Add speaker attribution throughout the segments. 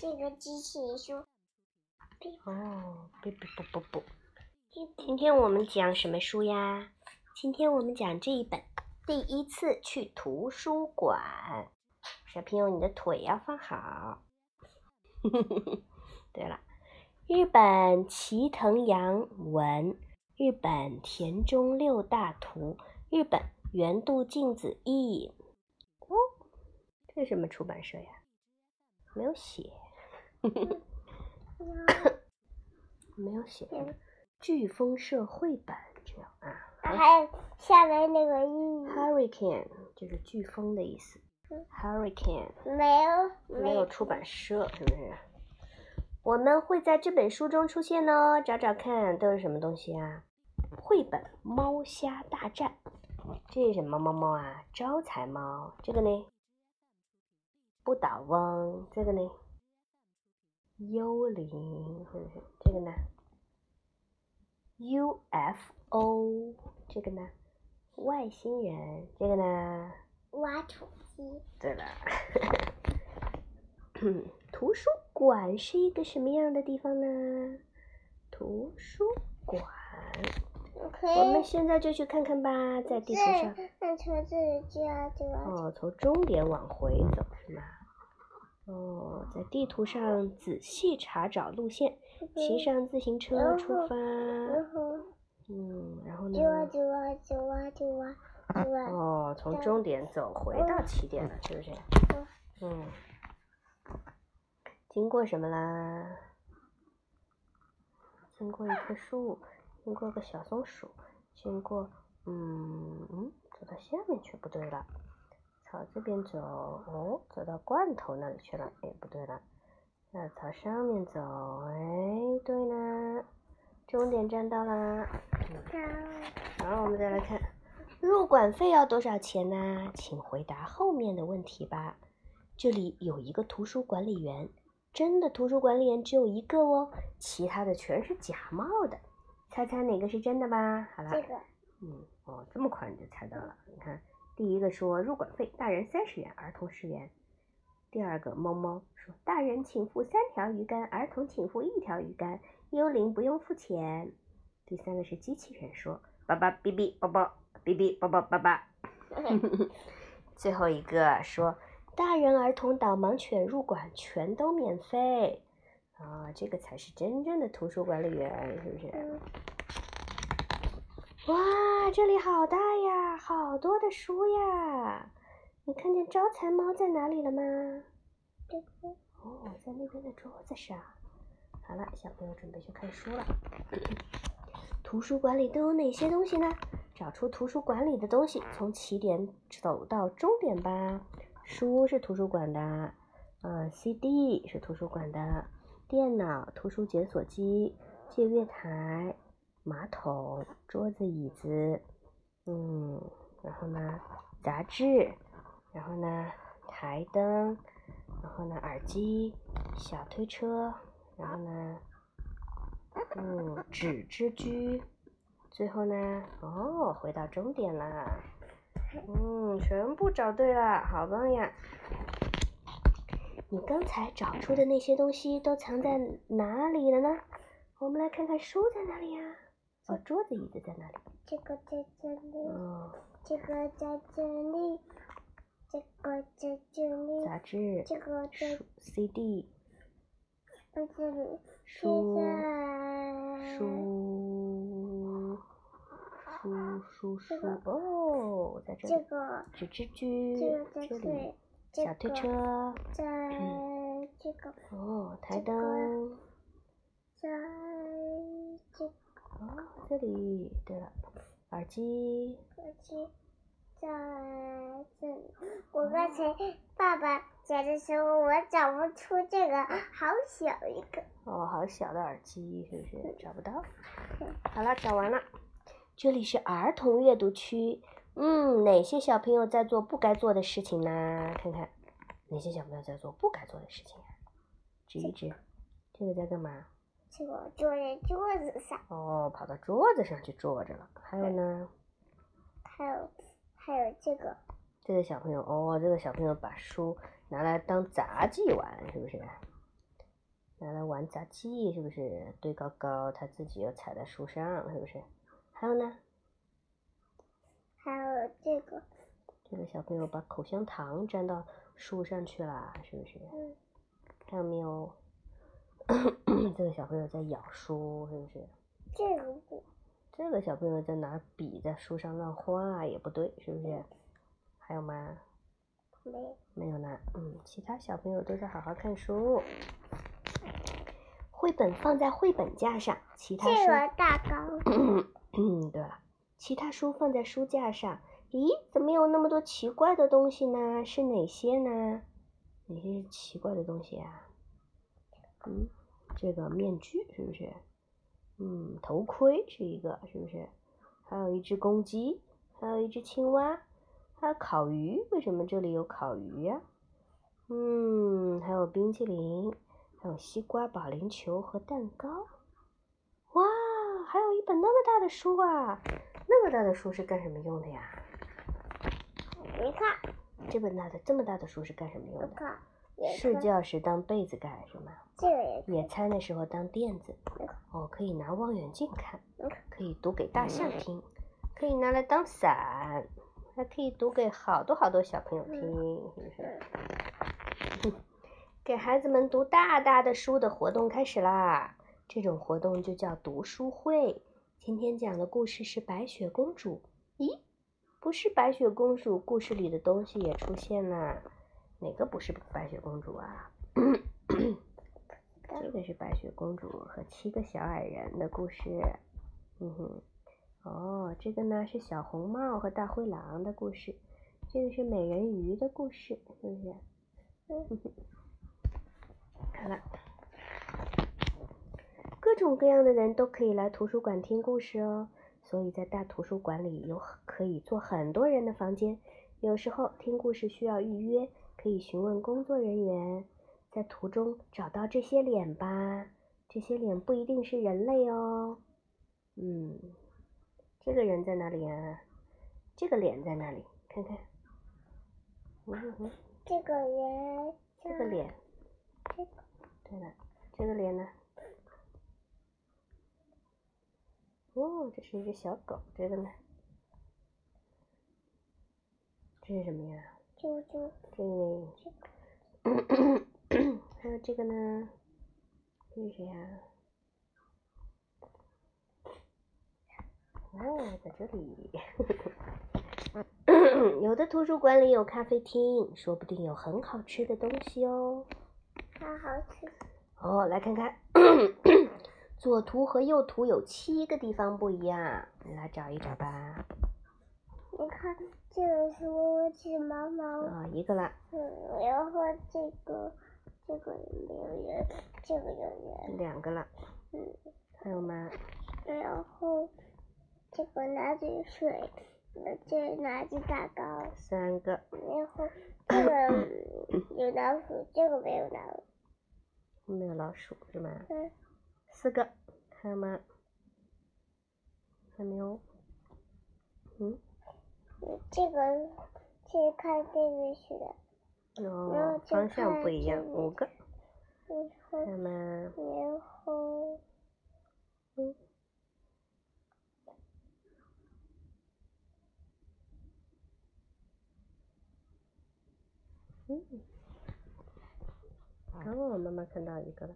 Speaker 1: 这个机器人说，
Speaker 2: 哦，不不不不不。今天我们讲什么书呀？今天我们讲这一本《第一次去图书馆》。小朋友，你的腿要放好。对了，日本齐藤洋文，日本田中六大图，日本原度镜子译。哦，这是什么出版社呀？没有写。没有写。飓风社绘本这样啊。
Speaker 1: 还有下面那个意
Speaker 2: Hurricane 就是飓风的意思。Hurricane
Speaker 1: 没有
Speaker 2: 没有出版社是不是？我们会在这本书中出现哦，找找看都是什么东西啊？绘本《猫虾大战》，这是什么猫猫啊？招财猫。这个呢？不倒翁。这个呢？幽灵，是不是？这个呢？UFO，这个呢？外星人，这个呢？
Speaker 1: 挖土机。
Speaker 2: 对了，图书馆是一个什么样的地方呢？图书馆，我们现在就去看看吧，在地图上。
Speaker 1: 那从这里就要就要。
Speaker 2: 哦，从终点往回走是吗？哦，在地图上仔细查找路线，骑上自行车出发。嗯，然后呢？哦，从终点走回到起点了，是不是？嗯。经过什么啦？经过一棵树，经过个小松鼠，经过……嗯嗯，走到下面去，不对了。朝这边走，哦，走到罐头那里去了。哎，不对了，要朝上面走。哎，对了，终点站到啦。好，我们再来看，入馆费要多少钱呢？请回答后面的问题吧。这里有一个图书管理员，真的图书管理员只有一个哦，其他的全是假冒的。猜猜哪个是真的吧？好了，
Speaker 1: 这个，
Speaker 2: 嗯，哦，这么快你就猜到了，你看。第一个说入馆费，大人三十元，儿童十元。第二个猫猫说，大人请付三条鱼竿，儿童请付一条鱼竿，幽灵不用付钱。第三个是机器人说，爸爸哔哔宝宝哔哔宝宝爸爸。最后一个说，大人儿童导盲犬入馆全都免费。啊，这个才是真正的图书管理员，是不是？哇，这里好大呀，好多的书呀！你看见招财猫在哪里了吗？哦，在那边的桌子上。好了，小朋友准备去看书了。图书馆里都有哪些东西呢？找出图书馆里的东西，从起点走到终点吧。书是图书馆的，嗯，CD 是图书馆的，电脑、图书检索机、借阅台。马桶、桌子、椅子，嗯，然后呢，杂志，然后呢，台灯，然后呢，耳机，小推车，然后呢，嗯，纸之居，最后呢，哦，回到终点啦，嗯，全部找对了，好棒呀！你刚才找出的那些东西都藏在哪里了呢？我们来看看书在哪里呀？哦，桌子椅子在哪里？
Speaker 1: 这个在这里。哦。这个在这里。这个在这里。
Speaker 2: 杂志。
Speaker 1: 这个在。
Speaker 2: CD。
Speaker 1: 在这里。
Speaker 2: 书。书。书书书。哦，在这里。
Speaker 1: 这个。
Speaker 2: 纸质居。
Speaker 1: 这个在
Speaker 2: 这里。小推车。
Speaker 1: 在这个。
Speaker 2: 哦，台灯。
Speaker 1: 在这。
Speaker 2: 哦，这里对了，耳机。
Speaker 1: 耳机在这里。我刚才爸爸讲的时候，我找不出这个，好小一个。
Speaker 2: 哦，好小的耳机，是不是找不到？好了，找完了。这里是儿童阅读区。嗯，哪些小朋友在做不该做的事情呢？看看，哪些小朋友在做不该做的事情啊？指一指，这个在干嘛？
Speaker 1: 这个坐在桌子上。
Speaker 2: 哦，跑到桌子上去坐着了。还有呢？
Speaker 1: 还有，还有这个。
Speaker 2: 这个小朋友哦，这个小朋友把书拿来当杂技玩，是不是？拿来玩杂技，是不是？堆高高，他自己又踩在树上，是不是？还有呢？
Speaker 1: 还有这个。
Speaker 2: 这个小朋友把口香糖粘到树上去了，是不是？
Speaker 1: 嗯。
Speaker 2: 看到没有？这个小朋友在咬书，是不是？
Speaker 1: 这个不。
Speaker 2: 这个小朋友在拿笔在书上乱画，也不对，是不是？还有吗？
Speaker 1: 没有。
Speaker 2: 没有呢。嗯，其他小朋友都在好好看书。绘本放在绘本架上，其他书。这
Speaker 1: 个大纲。
Speaker 2: 嗯，对了，其他书放在书架上。咦，怎么有那么多奇怪的东西呢？是哪些呢？哪些是奇怪的东西啊？嗯，这个面具是不是？嗯，头盔是一个，是不是？还有一只公鸡，还有一只青蛙，还有烤鱼。为什么这里有烤鱼呀？嗯，还有冰淇淋。还有西瓜、保龄球和蛋糕，哇，还有一本那么大的书啊！那么大的书是干什么用的呀？
Speaker 1: 你看，
Speaker 2: 这本大的这么大的书是干什么用的？
Speaker 1: 看，
Speaker 2: 睡觉时当被子盖是吗？
Speaker 1: 这个。
Speaker 2: 野餐的时候当垫子。哦，可以拿望远镜看，可以读给大象听，可以拿来当伞，还可以读给好多好多小朋友听，是不是？给孩子们读大大的书的活动开始啦！这种活动就叫读书会。今天讲的故事是白雪公主。咦，不是白雪公主，故事里的东西也出现了。哪个不是白雪公主啊？这个是白雪公主和七个小矮人的故事。嗯哼，哦，这个呢是小红帽和大灰狼的故事。这个是美人鱼的故事，是不是？嗯哼。好了，各种各样的人都可以来图书馆听故事哦。所以在大图书馆里有可以坐很多人的房间。有时候听故事需要预约，可以询问工作人员。在图中找到这些脸吧，这些脸不一定是人类哦。嗯，这个人在哪里啊？这个脸在哪里？看看。
Speaker 1: 嗯哼。这个人。
Speaker 2: 这个脸。
Speaker 1: 这个。
Speaker 2: 对了，这个脸呢？哦，这是一只小狗。这个呢？这是什么呀？
Speaker 1: 啾啾。
Speaker 2: 这
Speaker 1: 个。
Speaker 2: 还有这个呢？这是谁呀？哦，在这里。有的图书馆里有咖啡厅，说不定有很好吃的东西哦。
Speaker 1: 好好吃
Speaker 2: 哦！来看看，左图和右图有七个地方不一样，你来找一找吧。
Speaker 1: 你看，这个是窝窝气毛毛
Speaker 2: 啊，一个啦。
Speaker 1: 嗯，然后这个这个没有圆，这个有圆。
Speaker 2: 两个了。
Speaker 1: 嗯。
Speaker 2: 还有吗？
Speaker 1: 然后这个拿着水，这拿着蛋糕。
Speaker 2: 三个。
Speaker 1: 然后这个有老鼠，这个没有老鼠。
Speaker 2: 没有老鼠是吗？
Speaker 1: 嗯。
Speaker 2: 四个，还有吗？还没有。
Speaker 1: 嗯。这个是看这个去的。
Speaker 2: 哦，方向不一样，五个。
Speaker 1: 嗯。
Speaker 2: 还有吗？
Speaker 1: 然后。嗯。
Speaker 2: 嗯。哦，妈妈看到一个了。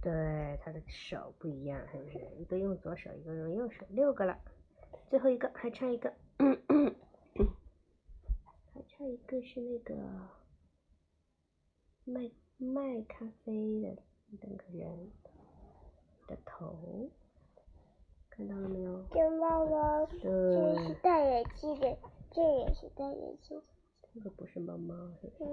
Speaker 2: 对，他的手不一样，是不是？一个用左手，一个用右手，六个了。最后一个还差一个，还差一个是那个卖卖咖啡的那个人的头，看到了没有？
Speaker 1: 这猫猫，这是戴眼镜的，这也是戴眼镜的。
Speaker 2: 这个不是猫猫，是不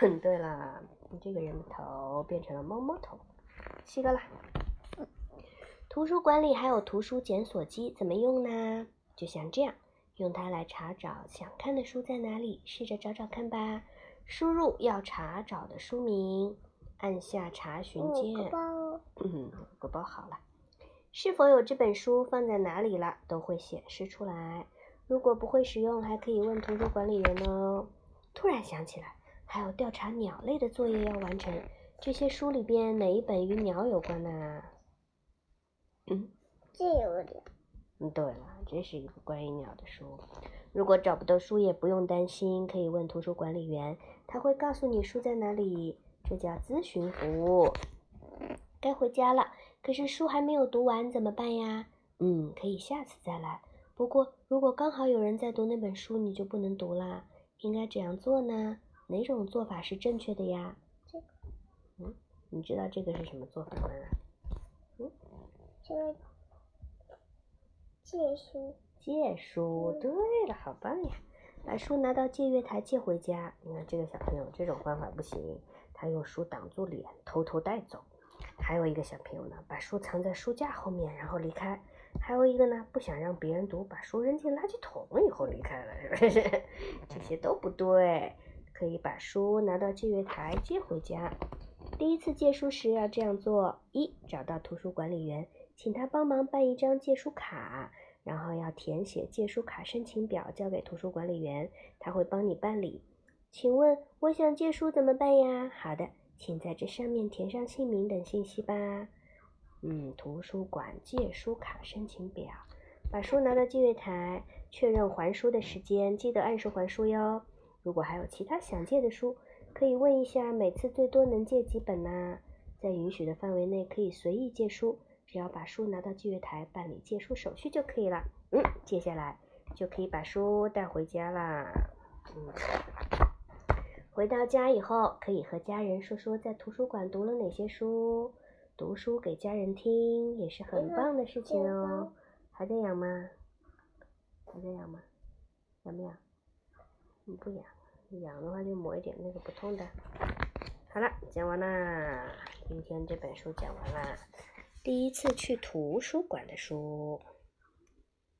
Speaker 2: 是？对了，这个人的头变成了猫猫头。七个了。图书馆里还有图书检索机，怎么用呢？就像这样，用它来查找想看的书在哪里。试着找找看吧。输入要查找的书名，按下查询键。嗯，五个包好了。是否有这本书放在哪里了，都会显示出来。如果不会使用，还可以问图书管理员哦。突然想起来。还有调查鸟类的作业要完成。这些书里边哪一本与鸟有关呢？嗯，
Speaker 1: 这有点。
Speaker 2: 嗯，对了，这是一个关于鸟的书。如果找不到书也不用担心，可以问图书管理员，他会告诉你书在哪里。这叫咨询服务。该回家了，可是书还没有读完，怎么办呀？嗯，可以下次再来。不过如果刚好有人在读那本书，你就不能读啦。应该怎样做呢？哪种做法是正确的呀？
Speaker 1: 这个。
Speaker 2: 嗯，你知道这个是什么做法吗？
Speaker 1: 嗯，这个借书。
Speaker 2: 借书，对了，好棒呀！把书拿到借阅台借回家。你看这个小朋友，这种方法不行，他用书挡住脸，偷偷带走。还有一个小朋友呢，把书藏在书架后面，然后离开。还有一个呢，不想让别人读，把书扔进垃圾桶以后离开了，是不是？这些都不对，可以把书拿到借阅台借回家。第一次借书时要这样做：一，找到图书管理员，请他帮忙办一张借书卡。然后要填写借书卡申请表，交给图书管理员，他会帮你办理。请问我想借书怎么办呀？好的，请在这上面填上姓名等信息吧。嗯，图书馆借书卡申请表，把书拿到借阅台，确认还书的时间，记得按时还书哟。如果还有其他想借的书，可以问一下，每次最多能借几本呢？在允许的范围内，可以随意借书。只要把书拿到借阅台办理借书手续就可以了。嗯，接下来就可以把书带回家啦。嗯，回到家以后，可以和家人说说在图书馆读了哪些书，读书给家人听也是很棒的事情哦。还在痒吗？还在痒吗？痒不痒？嗯，不痒。痒的话就抹一点那个不痛的。好了，讲完啦。今天这本书讲完啦。第一次去图书馆的书。